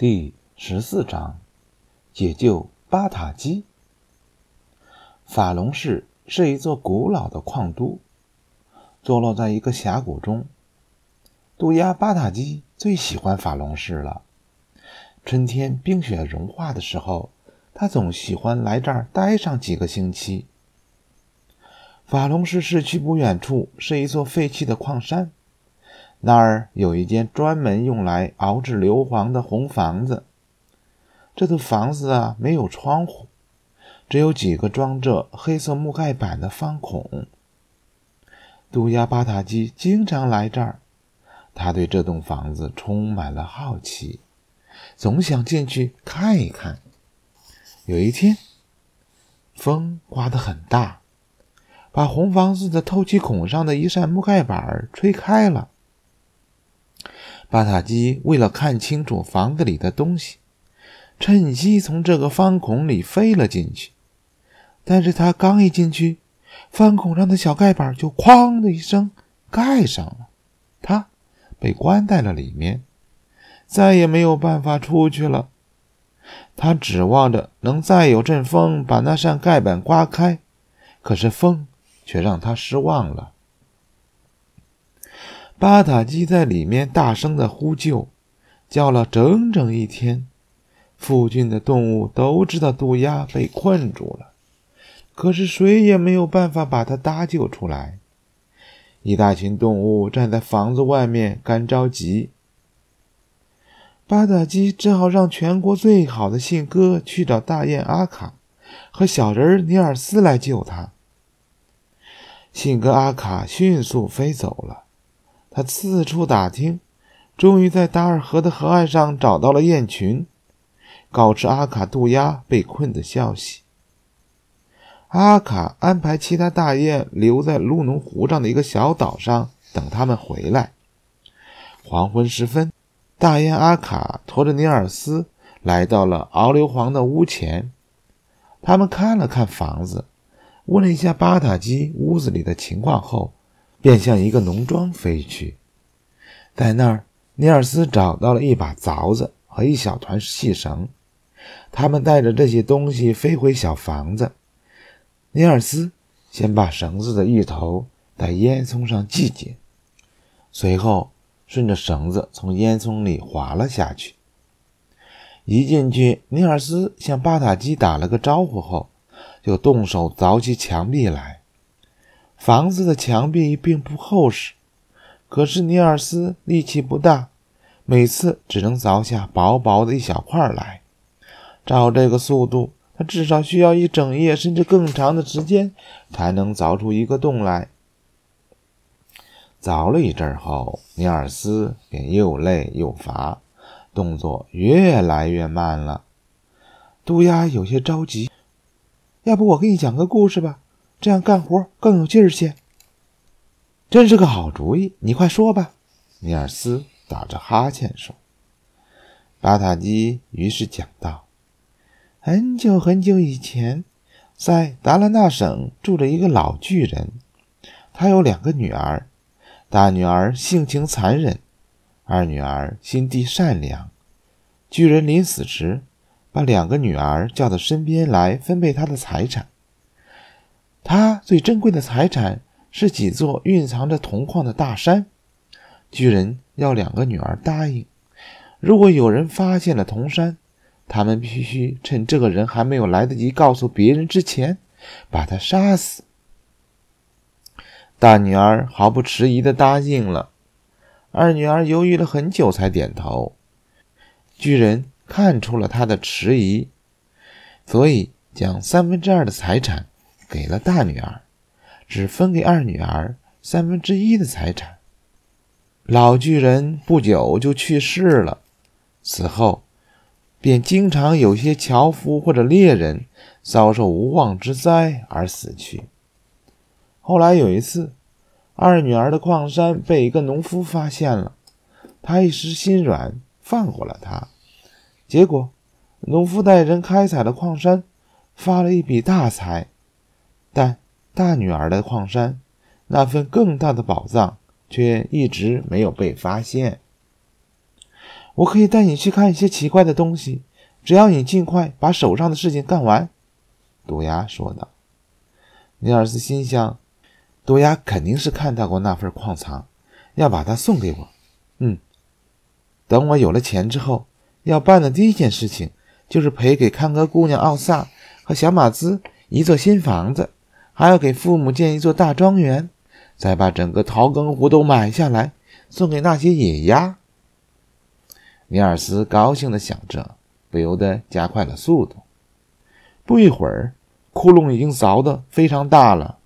第十四章，解救巴塔基。法隆市是一座古老的矿都，坐落在一个峡谷中。渡鸦巴塔基最喜欢法隆市了。春天冰雪融化的时候，他总喜欢来这儿待上几个星期。法隆市市区不远处是一座废弃的矿山，那儿有一间专门用来熬制硫磺的红房子。这栋房子啊，没有窗户，只有几个装着黑色木盖板的方孔。杜鸦巴塔基经常来这儿，他对这栋房子充满了好奇，总想进去看一看。有一天，风刮得很大。把红房子的透气孔上的一扇木盖板吹开了。巴塔基为了看清楚房子里的东西，趁机从这个方孔里飞了进去。但是他刚一进去，方孔上的小盖板就“哐”的一声盖上了，他被关在了里面，再也没有办法出去了。他指望着能再有阵风把那扇盖板刮开，可是风。却让他失望了。巴塔基在里面大声的呼救，叫了整整一天。附近的动物都知道渡鸦被困住了，可是谁也没有办法把它搭救出来。一大群动物站在房子外面干着急。巴塔基只好让全国最好的信鸽去找大雁阿卡和小人尼尔斯来救他。信鸽阿卡迅速飞走了，他四处打听，终于在达尔河的河岸上找到了雁群，告知阿卡渡鸦被困的消息。阿卡安排其他大雁留在路农湖上的一个小岛上等他们回来。黄昏时分，大雁阿卡驮着尼尔斯来到了敖硫磺的屋前，他们看了看房子。问了一下巴塔基屋子里的情况后，便向一个农庄飞去。在那儿，尼尔斯找到了一把凿子和一小团细绳。他们带着这些东西飞回小房子。尼尔斯先把绳子的一头在烟囱上系紧，随后顺着绳子从烟囱里滑了下去。一进去，尼尔斯向巴塔基打了个招呼后。就动手凿起墙壁来。房子的墙壁并不厚实，可是尼尔斯力气不大，每次只能凿下薄薄的一小块来。照这个速度，他至少需要一整夜甚至更长的时间才能凿出一个洞来。凿了一阵后，尼尔斯便又累又乏，动作越来越慢了。杜鸦有些着急。要不我给你讲个故事吧，这样干活更有劲儿些。真是个好主意，你快说吧。”尼尔斯打着哈欠说。巴塔基于是讲道：“很久很久以前，在达拉纳省住着一个老巨人，他有两个女儿，大女儿性情残忍，二女儿心地善良。巨人临死时。”把两个女儿叫到身边来分配他的财产。他最珍贵的财产是几座蕴藏着铜矿的大山。巨人要两个女儿答应，如果有人发现了铜山，他们必须趁这个人还没有来得及告诉别人之前，把他杀死。大女儿毫不迟疑地答应了，二女儿犹豫了很久才点头。巨人。看出了他的迟疑，所以将三分之二的财产给了大女儿，只分给二女儿三分之一的财产。老巨人不久就去世了，此后便经常有些樵夫或者猎人遭受无妄之灾而死去。后来有一次，二女儿的矿山被一个农夫发现了，他一时心软，放过了他。结果，农夫带人开采了矿山，发了一笔大财。但大女儿的矿山，那份更大的宝藏却一直没有被发现。我可以带你去看一些奇怪的东西，只要你尽快把手上的事情干完。”毒鸦说道。尼尔斯心想：“毒鸦肯定是看到过那份矿藏，要把它送给我。嗯，等我有了钱之后，要办的第一件事情就是赔给康哥姑娘奥萨和小马兹一座新房子，还要给父母建一座大庄园，再把整个陶根湖都买下来，送给那些野鸭。”尼尔斯高兴地想着，不由得加快了速度。不一会儿。窟窿已经凿得非常大了，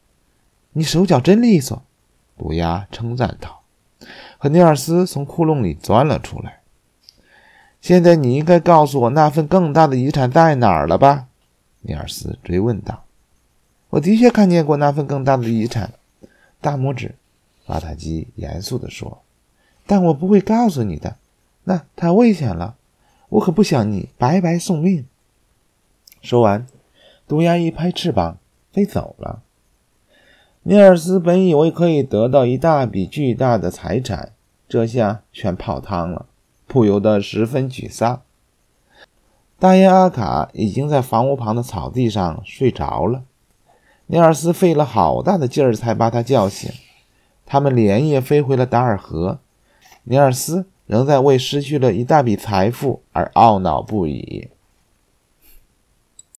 你手脚真利索，乌鸦称赞道。和尼尔斯从窟窿里钻了出来。现在你应该告诉我那份更大的遗产在哪儿了吧？尼尔斯追问道。我的确看见过那份更大的遗产，大拇指，瓦塔基严肃地说。但我不会告诉你的，那太危险了，我可不想你白白送命。说完。毒鸦一拍翅膀飞走了。尼尔斯本以为可以得到一大笔巨大的财产，这下全泡汤了，不由得十分沮丧。大爷阿卡已经在房屋旁的草地上睡着了。尼尔斯费了好大的劲儿才把他叫醒。他们连夜飞回了达尔河。尼尔斯仍在为失去了一大笔财富而懊恼不已。